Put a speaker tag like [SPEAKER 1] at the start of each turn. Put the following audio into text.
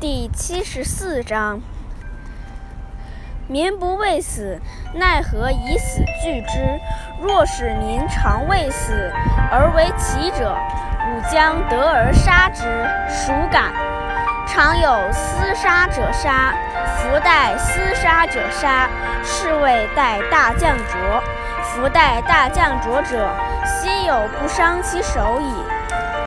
[SPEAKER 1] 第七十四章：民不畏死，奈何以死惧之？若使民常畏死而为奇者，吾将得而杀之。孰敢？常有厮杀者杀，弗待厮杀者杀，是谓待大将浊。弗待大将浊者，心有不伤其手矣。